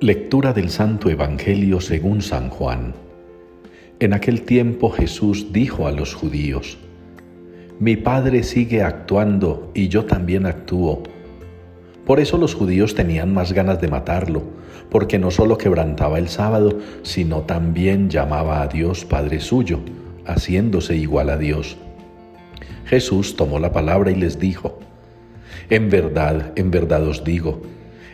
Lectura del Santo Evangelio según San Juan. En aquel tiempo Jesús dijo a los judíos, Mi Padre sigue actuando y yo también actúo. Por eso los judíos tenían más ganas de matarlo, porque no solo quebrantaba el sábado, sino también llamaba a Dios Padre suyo, haciéndose igual a Dios. Jesús tomó la palabra y les dijo, En verdad, en verdad os digo,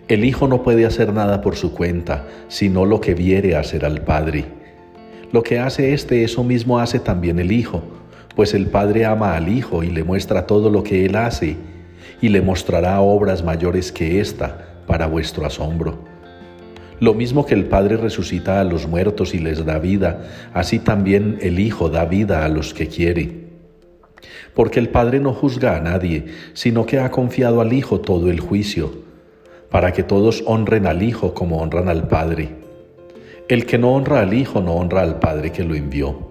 el Hijo no puede hacer nada por su cuenta, sino lo que viere hacer al Padre. Lo que hace éste, eso mismo hace también el Hijo, pues el Padre ama al Hijo y le muestra todo lo que Él hace, y le mostrará obras mayores que ésta para vuestro asombro. Lo mismo que el Padre resucita a los muertos y les da vida, así también el Hijo da vida a los que quiere. Porque el Padre no juzga a nadie, sino que ha confiado al Hijo todo el juicio para que todos honren al Hijo como honran al Padre. El que no honra al Hijo no honra al Padre que lo envió.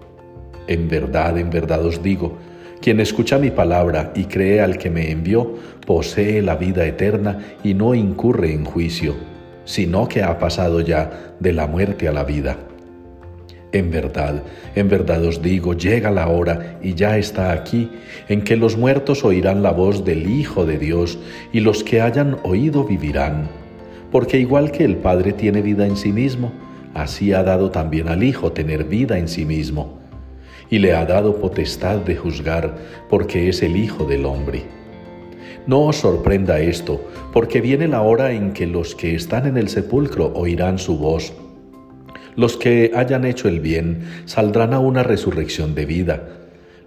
En verdad, en verdad os digo, quien escucha mi palabra y cree al que me envió, posee la vida eterna y no incurre en juicio, sino que ha pasado ya de la muerte a la vida. En verdad, en verdad os digo, llega la hora y ya está aquí, en que los muertos oirán la voz del Hijo de Dios, y los que hayan oído vivirán. Porque igual que el Padre tiene vida en sí mismo, así ha dado también al Hijo tener vida en sí mismo. Y le ha dado potestad de juzgar, porque es el Hijo del hombre. No os sorprenda esto, porque viene la hora en que los que están en el sepulcro oirán su voz los que hayan hecho el bien saldrán a una resurrección de vida,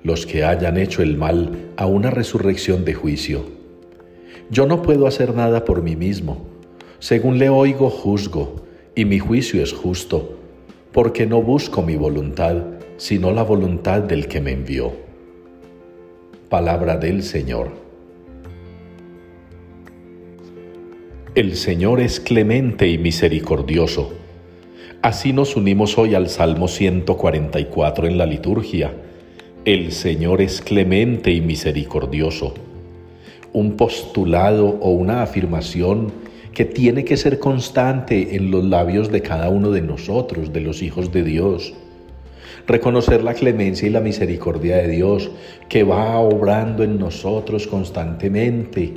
los que hayan hecho el mal a una resurrección de juicio. Yo no puedo hacer nada por mí mismo. Según le oigo, juzgo, y mi juicio es justo, porque no busco mi voluntad, sino la voluntad del que me envió. Palabra del Señor. El Señor es clemente y misericordioso Así nos unimos hoy al Salmo 144 en la liturgia. El Señor es clemente y misericordioso. Un postulado o una afirmación que tiene que ser constante en los labios de cada uno de nosotros, de los hijos de Dios. Reconocer la clemencia y la misericordia de Dios que va obrando en nosotros constantemente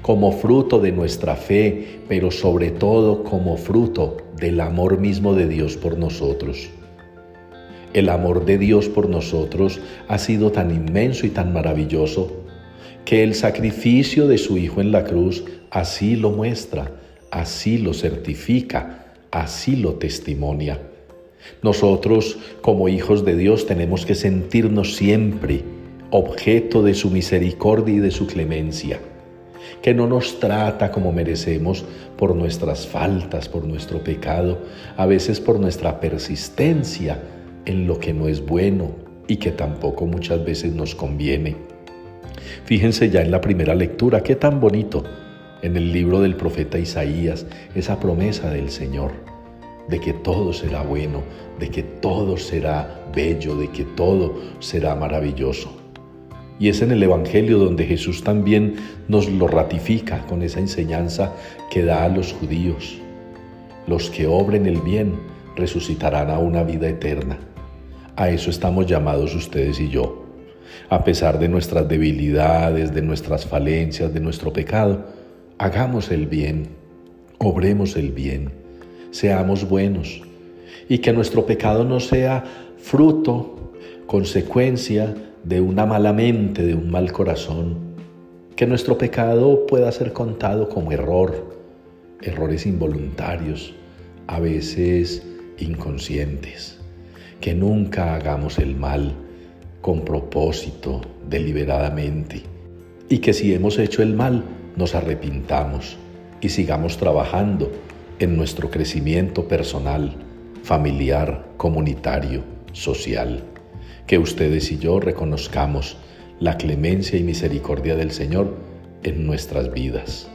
como fruto de nuestra fe, pero sobre todo como fruto del amor mismo de Dios por nosotros. El amor de Dios por nosotros ha sido tan inmenso y tan maravilloso que el sacrificio de su Hijo en la cruz así lo muestra, así lo certifica, así lo testimonia. Nosotros, como hijos de Dios, tenemos que sentirnos siempre objeto de su misericordia y de su clemencia que no nos trata como merecemos por nuestras faltas, por nuestro pecado, a veces por nuestra persistencia en lo que no es bueno y que tampoco muchas veces nos conviene. Fíjense ya en la primera lectura, qué tan bonito en el libro del profeta Isaías esa promesa del Señor de que todo será bueno, de que todo será bello, de que todo será maravilloso. Y es en el Evangelio donde Jesús también nos lo ratifica con esa enseñanza que da a los judíos. Los que obren el bien resucitarán a una vida eterna. A eso estamos llamados ustedes y yo. A pesar de nuestras debilidades, de nuestras falencias, de nuestro pecado, hagamos el bien, obremos el bien, seamos buenos y que nuestro pecado no sea fruto, consecuencia de una mala mente, de un mal corazón, que nuestro pecado pueda ser contado como error, errores involuntarios, a veces inconscientes, que nunca hagamos el mal con propósito, deliberadamente, y que si hemos hecho el mal, nos arrepintamos y sigamos trabajando en nuestro crecimiento personal, familiar, comunitario, social que ustedes y yo reconozcamos la clemencia y misericordia del Señor en nuestras vidas.